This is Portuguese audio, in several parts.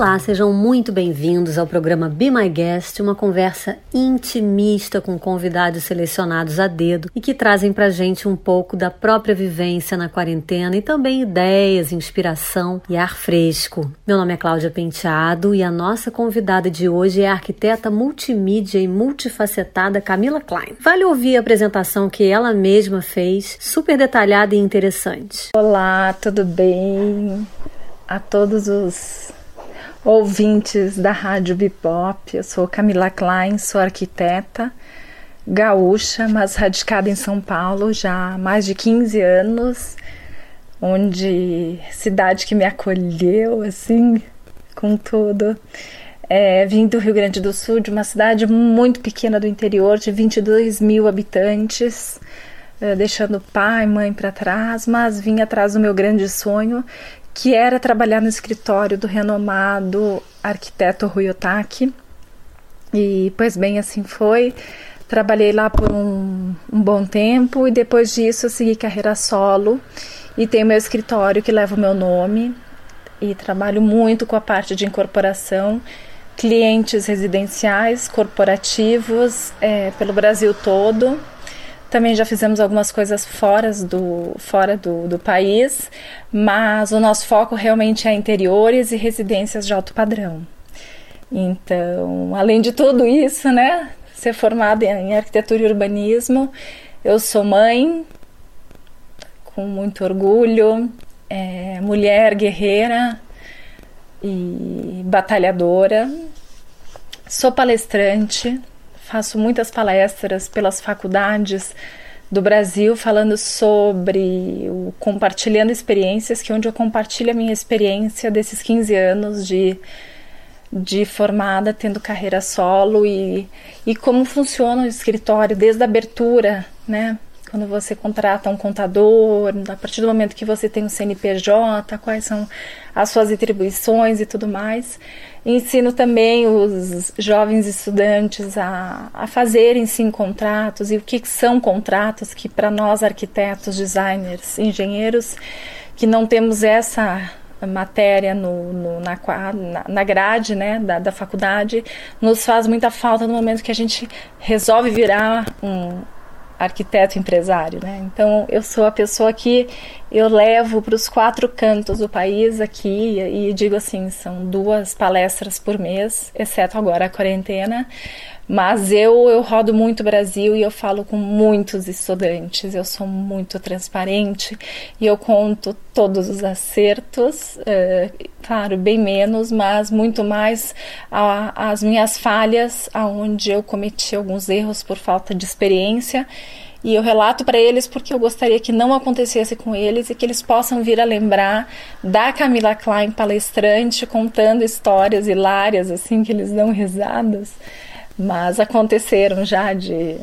Olá, sejam muito bem-vindos ao programa Be My Guest, uma conversa intimista com convidados selecionados a dedo e que trazem pra gente um pouco da própria vivência na quarentena e também ideias, inspiração e ar fresco. Meu nome é Cláudia Penteado e a nossa convidada de hoje é a arquiteta multimídia e multifacetada Camila Klein. Vale ouvir a apresentação que ela mesma fez, super detalhada e interessante. Olá, tudo bem? A todos os ouvintes da Rádio Bipop. Eu sou Camila Klein, sou arquiteta gaúcha, mas radicada em São Paulo já há mais de 15 anos, onde cidade que me acolheu assim com tudo. É, vim do Rio Grande do Sul, de uma cidade muito pequena do interior, de 22 mil habitantes, é, deixando pai e mãe para trás, mas vim atrás do meu grande sonho, que era trabalhar no escritório do renomado arquiteto Rui Otaki. E, pois bem, assim foi. Trabalhei lá por um, um bom tempo e depois disso eu segui carreira solo e tenho meu escritório que leva o meu nome e trabalho muito com a parte de incorporação, clientes residenciais, corporativos é, pelo Brasil todo também já fizemos algumas coisas fora do, fora do, do país, mas o nosso foco realmente é interiores e residências de alto padrão. Então, além de tudo isso, né, ser formada em arquitetura e urbanismo, eu sou mãe, com muito orgulho, é, mulher guerreira e batalhadora, sou palestrante, faço muitas palestras pelas faculdades do Brasil falando sobre o compartilhando experiências, que é onde eu compartilho a minha experiência desses 15 anos de de formada, tendo carreira solo e, e como funciona o escritório desde a abertura, né? Quando você contrata um contador, a partir do momento que você tem um CNPJ, quais são as suas atribuições e tudo mais. Ensino também os jovens estudantes a, a fazerem sim contratos e o que são contratos que para nós arquitetos, designers, engenheiros que não temos essa matéria no, no na, na grade né, da, da faculdade nos faz muita falta no momento que a gente resolve virar um, arquiteto empresário, né? Então eu sou a pessoa que eu levo para os quatro cantos do país aqui e digo assim, são duas palestras por mês, exceto agora a quarentena, mas eu, eu rodo muito o Brasil e eu falo com muitos estudantes, eu sou muito transparente e eu conto todos os acertos, é, claro, bem menos, mas muito mais a, as minhas falhas, aonde eu cometi alguns erros por falta de experiência. E eu relato para eles porque eu gostaria que não acontecesse com eles e que eles possam vir a lembrar da Camila Klein palestrante contando histórias hilárias assim que eles dão risadas mas aconteceram já de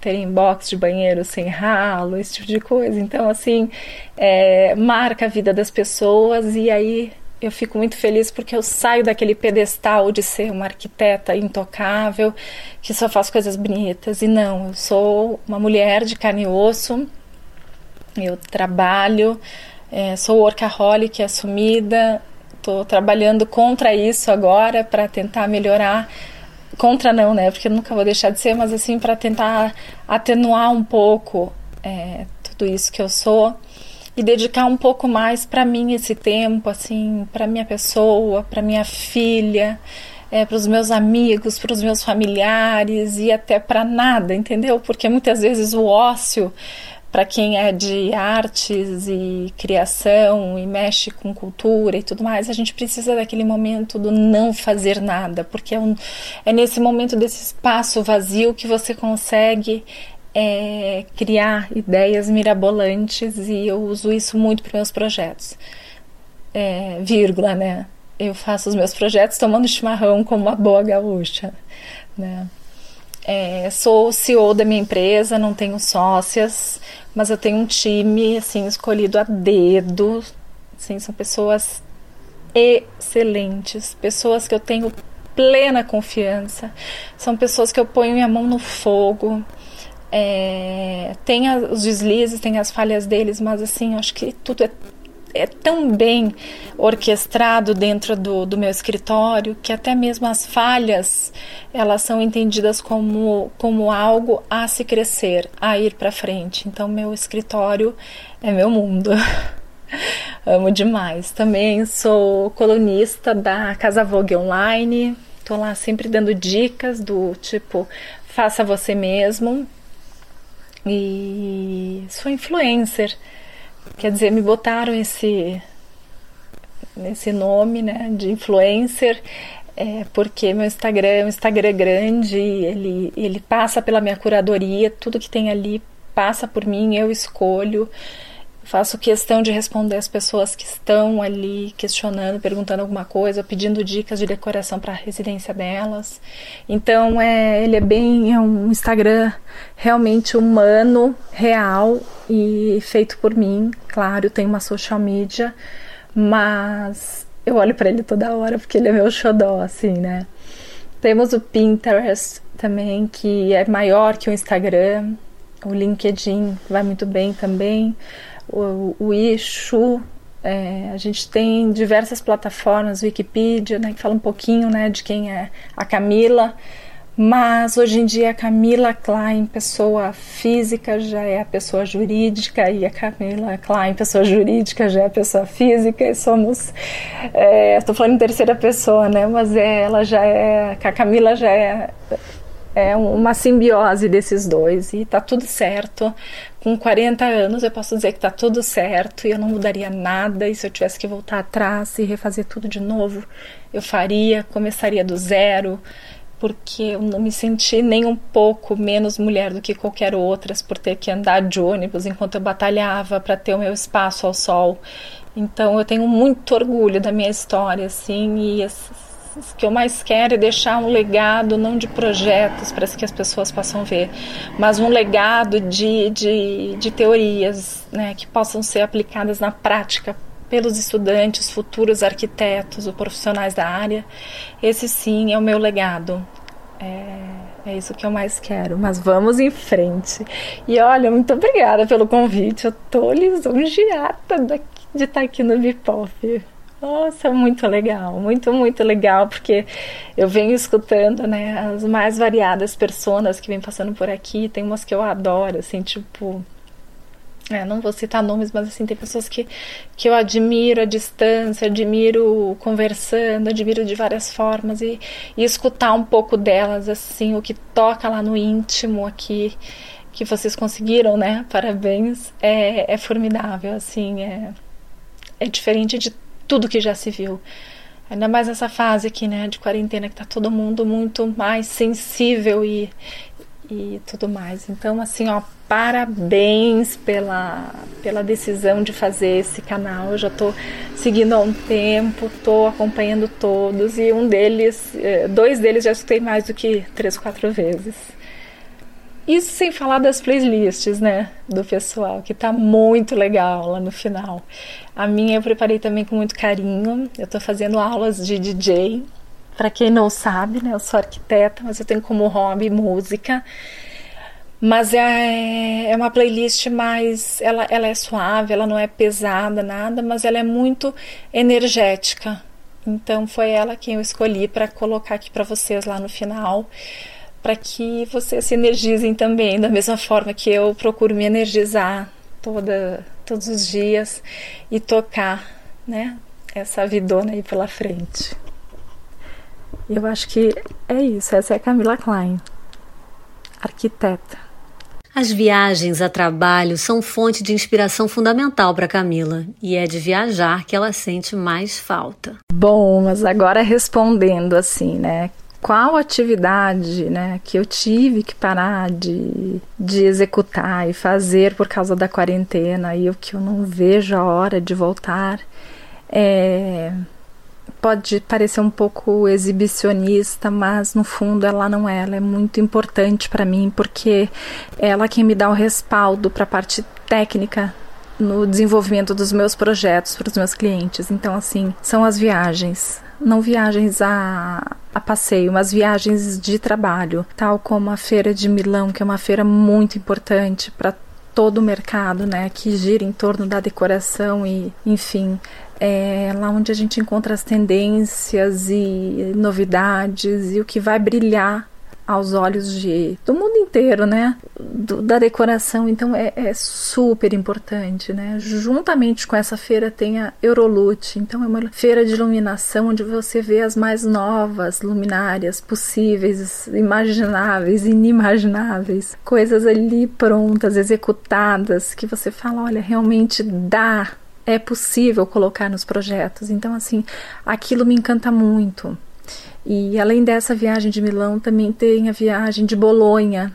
terem box de banheiro sem ralo, esse tipo de coisa. Então, assim, é, marca a vida das pessoas e aí eu fico muito feliz porque eu saio daquele pedestal de ser uma arquiteta intocável, que só faz coisas bonitas. E não, eu sou uma mulher de carne e osso, eu trabalho, é, sou workaholic assumida, estou trabalhando contra isso agora para tentar melhorar contra não, né? Porque eu nunca vou deixar de ser, mas assim para tentar atenuar um pouco é, tudo isso que eu sou e dedicar um pouco mais para mim esse tempo, assim, para minha pessoa, para minha filha, é, para os meus amigos, para os meus familiares e até para nada, entendeu? Porque muitas vezes o ócio para quem é de artes e criação e mexe com cultura e tudo mais, a gente precisa daquele momento do não fazer nada, porque é, um, é nesse momento desse espaço vazio que você consegue é, criar ideias mirabolantes e eu uso isso muito para meus projetos. É, vírgula, né? Eu faço os meus projetos tomando chimarrão como uma boa gaúcha, né? É, sou CEO da minha empresa, não tenho sócias, mas eu tenho um time assim escolhido a dedo. Assim, são pessoas excelentes, pessoas que eu tenho plena confiança, são pessoas que eu ponho minha mão no fogo. É, tem os deslizes, tem as falhas deles, mas assim, acho que tudo é é tão bem orquestrado dentro do, do meu escritório que até mesmo as falhas elas são entendidas como, como algo a se crescer, a ir para frente. Então, meu escritório é meu mundo. Amo demais. Também sou colunista da Casa Vogue Online. Tô lá sempre dando dicas do tipo faça você mesmo. E sou influencer. Quer dizer, me botaram esse esse nome, né, de influencer, é, porque meu Instagram é um Instagram grande, ele ele passa pela minha curadoria, tudo que tem ali passa por mim, eu escolho. Faço questão de responder as pessoas que estão ali questionando, perguntando alguma coisa, pedindo dicas de decoração para a residência delas. Então, é, ele é bem é um Instagram realmente humano, real e feito por mim. Claro, tem uma social media, mas eu olho para ele toda hora porque ele é meu xodó, assim, né? Temos o Pinterest também, que é maior que o Instagram. O LinkedIn vai muito bem também o, o Ishu, é, a gente tem diversas plataformas, Wikipedia, né, que fala um pouquinho né, de quem é a Camila, mas hoje em dia a Camila Klein, pessoa física, já é a pessoa jurídica, e a Camila Klein, pessoa jurídica, já é a pessoa física, e somos. Estou é, falando em terceira pessoa, né? Mas é, ela já é. A Camila já é é uma simbiose desses dois e tá tudo certo. Com 40 anos eu posso dizer que tá tudo certo e eu não mudaria nada. E se eu tivesse que voltar atrás e refazer tudo de novo, eu faria, começaria do zero, porque eu não me senti nem um pouco menos mulher do que qualquer outras por ter que andar de ônibus enquanto eu batalhava para ter o meu espaço ao sol. Então eu tenho muito orgulho da minha história, assim, e o que eu mais quero é deixar um legado, não de projetos para que as pessoas possam ver, mas um legado de, de, de teorias né, que possam ser aplicadas na prática pelos estudantes, futuros arquitetos ou profissionais da área. Esse sim é o meu legado. É, é isso que eu mais quero, mas vamos em frente. E olha, muito obrigada pelo convite. Eu tô lisonjeada de estar aqui no Bipop. Nossa, muito legal, muito, muito legal, porque eu venho escutando, né, as mais variadas pessoas que vêm passando por aqui, tem umas que eu adoro, assim, tipo, é, não vou citar nomes, mas assim, tem pessoas que, que eu admiro à distância, admiro conversando, admiro de várias formas e, e escutar um pouco delas, assim, o que toca lá no íntimo aqui, que vocês conseguiram, né, parabéns, é, é formidável, assim, é, é diferente de tudo que já se viu. Ainda mais nessa fase aqui, né, de quarentena, que tá todo mundo muito mais sensível e, e tudo mais. Então, assim, ó, parabéns pela, pela decisão de fazer esse canal. Eu já tô seguindo há um tempo, tô acompanhando todos e um deles, eh, dois deles já escutei mais do que três, quatro vezes. Isso sem falar das playlists, né, do pessoal, que tá muito legal lá no final. A minha eu preparei também com muito carinho. Eu tô fazendo aulas de DJ. Para quem não sabe, né, eu sou arquiteta, mas eu tenho como hobby música. Mas é, é uma playlist mais. Ela, ela é suave, ela não é pesada, nada, mas ela é muito energética. Então foi ela quem eu escolhi para colocar aqui para vocês lá no final para que vocês se energizem também, da mesma forma que eu procuro me energizar toda, todos os dias e tocar né, essa vidona aí pela frente. Eu acho que é isso. Essa é a Camila Klein, arquiteta. As viagens a trabalho são fonte de inspiração fundamental para Camila e é de viajar que ela sente mais falta. Bom, mas agora respondendo assim, né? Qual atividade né, que eu tive que parar de, de executar e fazer por causa da quarentena e o que eu não vejo a hora de voltar. É, pode parecer um pouco exibicionista, mas no fundo ela não é. Ela é muito importante para mim porque é ela quem me dá o respaldo para a parte técnica no desenvolvimento dos meus projetos para os meus clientes. Então, assim, são as viagens não viagens a, a passeio, mas viagens de trabalho, tal como a Feira de Milão, que é uma feira muito importante para todo o mercado, né, que gira em torno da decoração e, enfim, é lá onde a gente encontra as tendências e novidades e o que vai brilhar aos olhos de, do mundo inteiro, né? Do, da decoração, então é, é, super importante, né? Juntamente com essa feira tem a Eurolute, então é uma feira de iluminação onde você vê as mais novas luminárias possíveis, imagináveis, inimagináveis, coisas ali prontas, executadas, que você fala, olha, realmente dá é possível colocar nos projetos. Então, assim, aquilo me encanta muito. E além dessa viagem de Milão, também tem a viagem de Bolonha,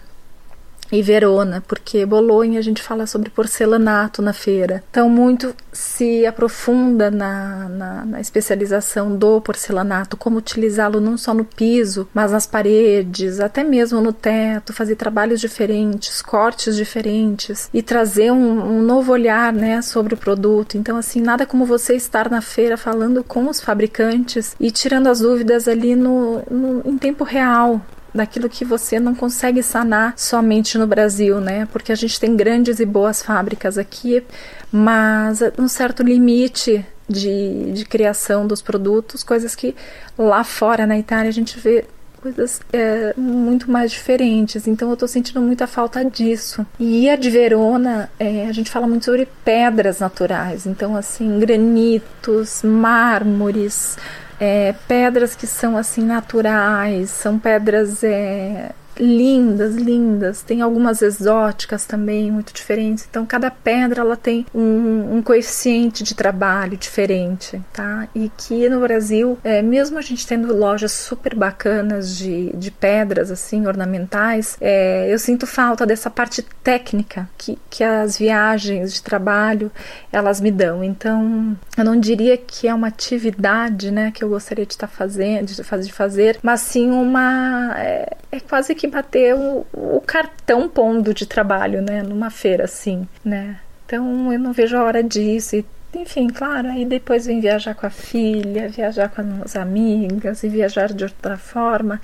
e Verona, porque Bolonha a gente fala sobre porcelanato na feira. Então, muito se aprofunda na, na, na especialização do porcelanato, como utilizá-lo não só no piso, mas nas paredes, até mesmo no teto, fazer trabalhos diferentes, cortes diferentes e trazer um, um novo olhar né, sobre o produto. Então, assim, nada como você estar na feira falando com os fabricantes e tirando as dúvidas ali no, no em tempo real daquilo que você não consegue sanar somente no Brasil, né? Porque a gente tem grandes e boas fábricas aqui, mas um certo limite de, de criação dos produtos, coisas que lá fora na Itália a gente vê coisas é, muito mais diferentes. Então eu estou sentindo muita falta disso. E a de Verona, é, a gente fala muito sobre pedras naturais. Então, assim, granitos, mármores, é, pedras que são assim naturais, são pedras é, lindas, lindas. Tem algumas exóticas também, muito diferentes. Então, cada pedra ela tem um, um coeficiente de trabalho diferente, tá? E que no Brasil, é, mesmo a gente tendo lojas super bacanas de, de pedras, assim, ornamentais, é, eu sinto falta dessa parte técnica que, que as viagens de trabalho elas me dão. Então, eu não diria que é uma atividade, né, que eu gostaria de estar fazendo, de fazer, de fazer mas sim uma. É, é quase que bater o, o cartão pondo de trabalho, né? Numa feira assim, né? Então eu não vejo a hora disso. E, enfim, claro, aí depois vem viajar com a filha, viajar com as amigas e viajar de outra forma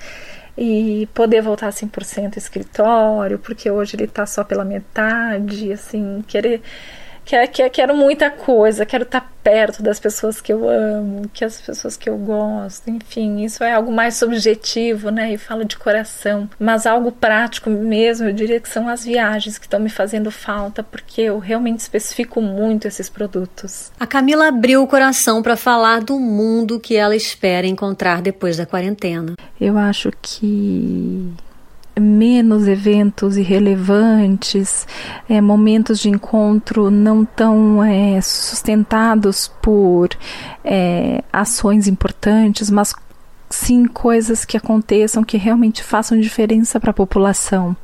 e poder voltar 100% ao escritório, porque hoje ele tá só pela metade, assim, querer Quero, quero muita coisa, quero estar perto das pessoas que eu amo, que as pessoas que eu gosto, enfim, isso é algo mais subjetivo, né? E falo de coração, mas algo prático mesmo, eu diria que são as viagens que estão me fazendo falta, porque eu realmente especifico muito esses produtos. A Camila abriu o coração para falar do mundo que ela espera encontrar depois da quarentena. Eu acho que menos eventos irrelevantes, é, momentos de encontro não tão é, sustentados por é, ações importantes, mas sim coisas que aconteçam que realmente façam diferença para a população.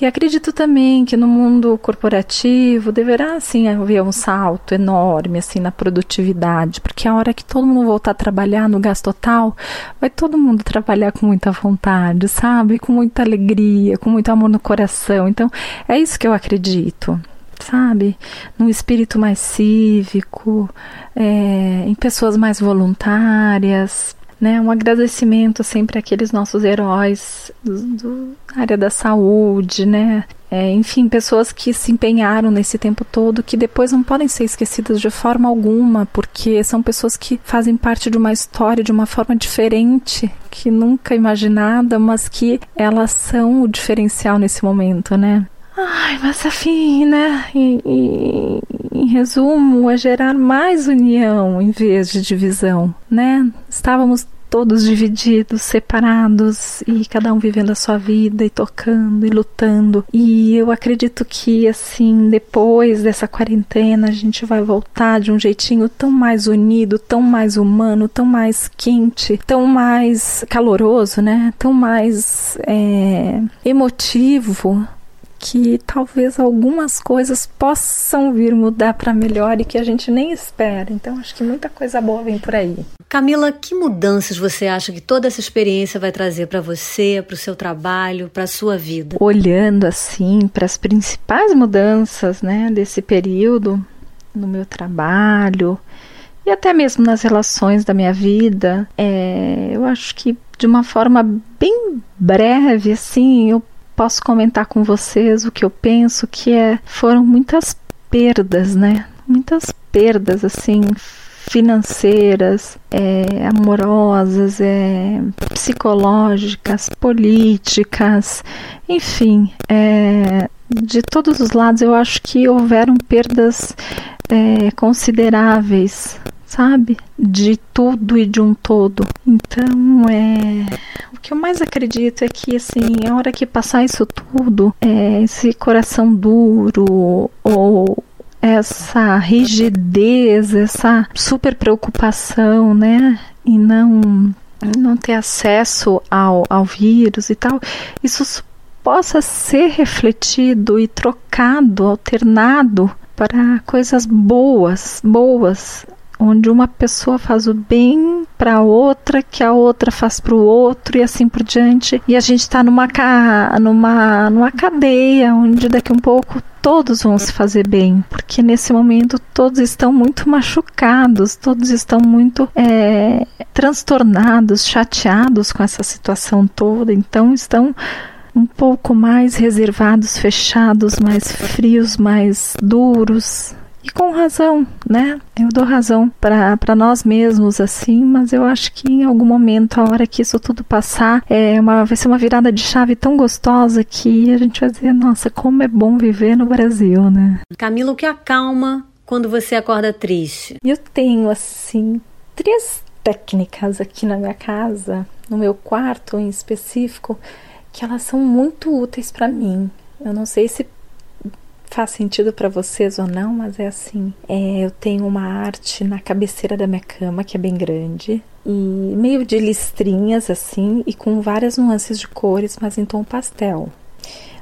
E acredito também que no mundo corporativo deverá sim haver um salto enorme assim na produtividade, porque a hora que todo mundo voltar a trabalhar no gás total, vai todo mundo trabalhar com muita vontade, sabe? Com muita alegria, com muito amor no coração. Então, é isso que eu acredito sabe? Num espírito mais cívico, é, em pessoas mais voluntárias, né? Um agradecimento sempre àqueles nossos heróis do área da saúde, né? É, enfim, pessoas que se empenharam nesse tempo todo, que depois não podem ser esquecidas de forma alguma, porque são pessoas que fazem parte de uma história de uma forma diferente, que nunca imaginada, mas que elas são o diferencial nesse momento, né? Ai, mas afim, né? E, em resumo, é gerar mais união em vez de divisão, né? Estávamos todos divididos, separados e cada um vivendo a sua vida e tocando e lutando. E eu acredito que assim, depois dessa quarentena, a gente vai voltar de um jeitinho tão mais unido, tão mais humano, tão mais quente, tão mais caloroso, né? Tão mais é, emotivo que talvez algumas coisas possam vir mudar para melhor e que a gente nem espera. Então acho que muita coisa boa vem por aí. Camila, que mudanças você acha que toda essa experiência vai trazer para você, para o seu trabalho, para a sua vida? Olhando assim para as principais mudanças, né, desse período no meu trabalho e até mesmo nas relações da minha vida, é, eu acho que de uma forma bem breve, assim, eu posso comentar com vocês o que eu penso que é foram muitas perdas, né? Muitas perdas assim financeiras, é, amorosas, é, psicológicas, políticas, enfim, é, de todos os lados eu acho que houveram perdas é, consideráveis, sabe? De tudo e de um todo. Então, é. O que eu mais acredito é que, assim, a hora que passar isso tudo, é, esse coração duro ou essa rigidez, essa super preocupação, né? E não não ter acesso ao, ao vírus e tal, isso possa ser refletido e trocado, alternado para coisas boas, boas, onde uma pessoa faz o bem para outra, que a outra faz para o outro e assim por diante. E a gente está numa, numa, numa cadeia onde daqui a um pouco todos vão se fazer bem, porque nesse momento todos estão muito machucados, todos estão muito é, transtornados, chateados com essa situação toda, então estão um pouco mais reservados, fechados, mais frios, mais duros, e com razão, né? Eu dou razão para nós mesmos assim, mas eu acho que em algum momento, a hora que isso tudo passar, é uma, vai ser uma virada de chave tão gostosa que a gente vai dizer: nossa, como é bom viver no Brasil, né? Camila, o que acalma quando você acorda triste? Eu tenho, assim, três técnicas aqui na minha casa, no meu quarto em específico, que elas são muito úteis para mim. Eu não sei se faz sentido para vocês ou não, mas é assim. É, eu tenho uma arte na cabeceira da minha cama que é bem grande e meio de listrinhas assim e com várias nuances de cores, mas em tom pastel.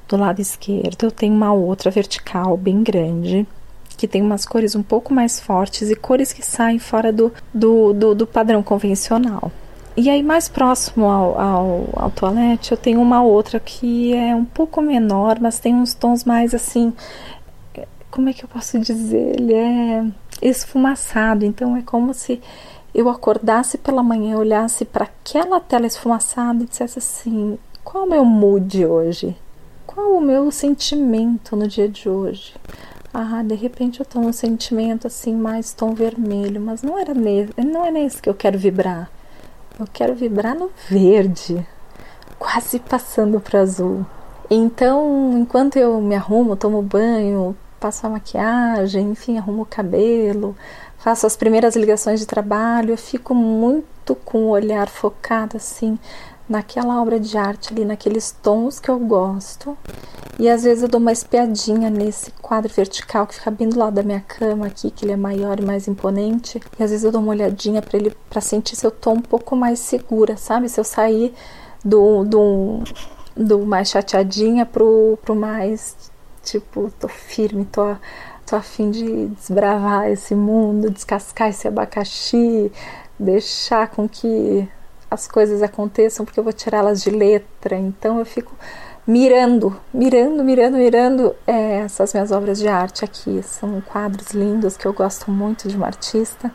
Do lado esquerdo eu tenho uma outra vertical bem grande que tem umas cores um pouco mais fortes e cores que saem fora do, do, do, do padrão convencional. E aí, mais próximo ao, ao, ao toalete, eu tenho uma outra que é um pouco menor, mas tem uns tons mais assim. Como é que eu posso dizer? Ele é esfumaçado, então é como se eu acordasse pela manhã, olhasse para aquela tela esfumaçada e dissesse assim: qual o meu mood hoje? Qual o meu sentimento no dia de hoje? Ah, de repente eu tô num sentimento assim mais tom vermelho, mas não era nesse, não é nesse que eu quero vibrar. Eu quero vibrar no verde, quase passando para azul. Então, enquanto eu me arrumo, tomo banho, passo a maquiagem, enfim, arrumo o cabelo, faço as primeiras ligações de trabalho, eu fico muito com o olhar focado assim naquela obra de arte ali, naqueles tons que eu gosto. E às vezes eu dou uma espiadinha nesse quadro vertical que fica bem do lado da minha cama aqui, que ele é maior e mais imponente. E às vezes eu dou uma olhadinha para ele para sentir se eu tô um pouco mais segura, sabe? Se eu sair do, do, do mais chateadinha pro, pro mais tipo, tô firme, tô tô a fim de desbravar esse mundo, descascar esse abacaxi, deixar com que as coisas aconteçam porque eu vou tirá-las de letra. Então eu fico mirando, mirando, mirando, mirando é, essas minhas obras de arte aqui. São quadros lindos que eu gosto muito de uma artista.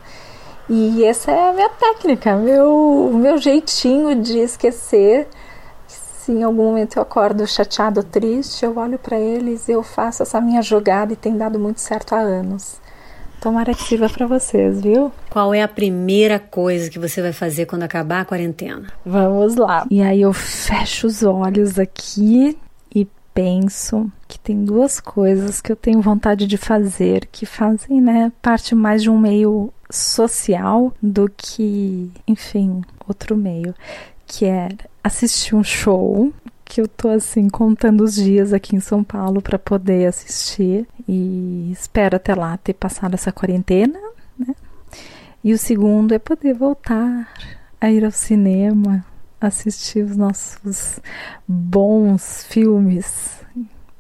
E essa é a minha técnica, meu, meu jeitinho de esquecer. Se em algum momento eu acordo chateado triste, eu olho para eles eu faço essa minha jogada e tem dado muito certo há anos. Tomara que sirva para vocês, viu? Qual é a primeira coisa que você vai fazer quando acabar a quarentena? Vamos lá. E aí eu fecho os olhos aqui e penso que tem duas coisas que eu tenho vontade de fazer que fazem, né, parte mais de um meio social do que, enfim, outro meio, que é assistir um show que eu tô assim contando os dias aqui em São Paulo para poder assistir e espero até lá ter passado essa quarentena, né? E o segundo é poder voltar a ir ao cinema, assistir os nossos bons filmes,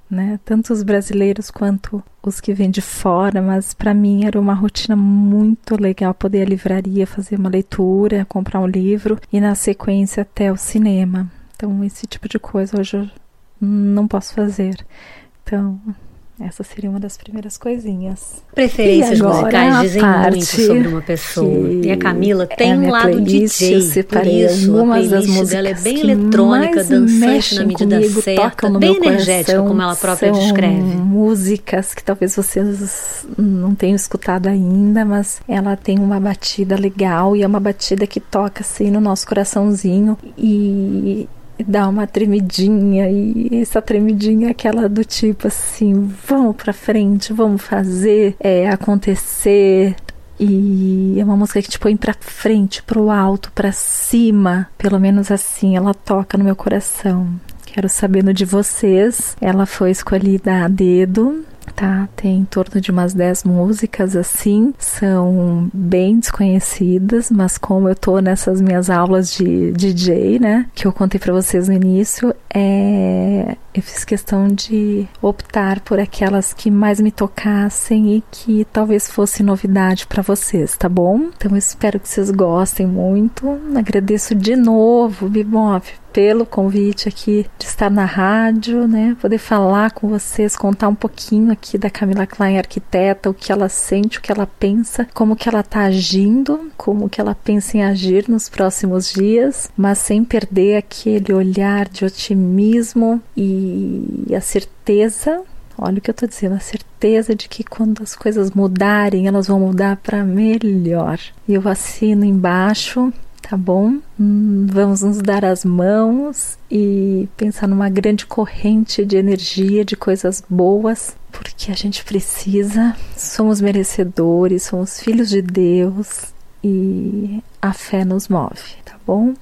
né? Tanto os brasileiros quanto os que vêm de fora, mas para mim era uma rotina muito legal poder ir à livraria, fazer uma leitura, comprar um livro e na sequência até o cinema. Então, esse tipo de coisa hoje eu não posso fazer. Então, Essa seria uma das primeiras coisinhas. Preferências musicais dizem muito sobre uma pessoa. E a Camila é tem é um lado DJ. Eu separei por isso, algumas das músicas dela é bem eletrônica, dançante na medida comigo, certa, bem energética, coração, como ela própria descreve. Músicas que talvez vocês não tenham escutado ainda, mas ela tem uma batida legal e é uma batida que toca assim no nosso coraçãozinho e dá uma tremidinha e essa tremidinha é aquela do tipo assim, vamos para frente, vamos fazer é, acontecer. E é uma música que te põe pra frente, pro alto, para cima. Pelo menos assim, ela toca no meu coração. Quero sabendo de vocês. Ela foi escolhida a dedo tá? Tem em torno de umas 10 músicas assim, são bem desconhecidas, mas como eu tô nessas minhas aulas de DJ, né, que eu contei para vocês no início, é eu fiz questão de optar por aquelas que mais me tocassem e que talvez fosse novidade para vocês, tá bom? Então eu espero que vocês gostem muito. Agradeço de novo, Bibop, pelo convite aqui de estar na rádio, né? Poder falar com vocês, contar um pouquinho aqui da Camila Klein, arquiteta, o que ela sente, o que ela pensa, como que ela tá agindo, como que ela pensa em agir nos próximos dias, mas sem perder aquele olhar de otimismo e a certeza Olha o que eu tô dizendo, a certeza de que quando as coisas mudarem, elas vão mudar para melhor. E eu assino embaixo tá bom? Hum, vamos nos dar as mãos e pensar numa grande corrente de energia, de coisas boas, porque a gente precisa, somos merecedores, somos filhos de Deus e a fé nos move, tá bom?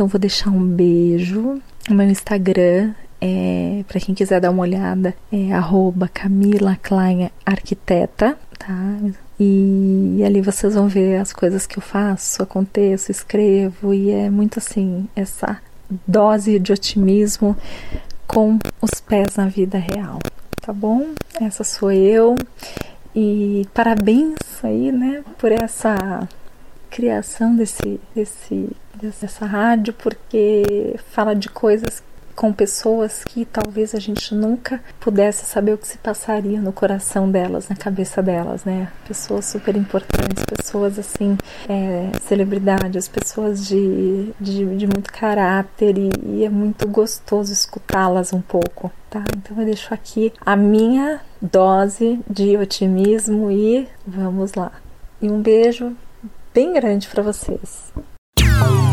Então vou deixar um beijo. O meu Instagram é, para quem quiser dar uma olhada, é arroba Camila Klein Arquiteta, tá? E, ali vocês vão ver as coisas que eu faço, aconteço, escrevo, e é muito assim, essa dose de otimismo com os pés na vida real, tá bom? Essa sou eu. E parabéns aí, né, por essa criação desse, desse, dessa rádio, porque fala de coisas com pessoas que talvez a gente nunca pudesse saber o que se passaria no coração delas, na cabeça delas, né? Pessoas super importantes, pessoas assim, é, celebridades, pessoas de, de, de muito caráter e, e é muito gostoso escutá-las um pouco, tá? Então eu deixo aqui a minha dose de otimismo e vamos lá. E um beijo bem grande para vocês. Oh.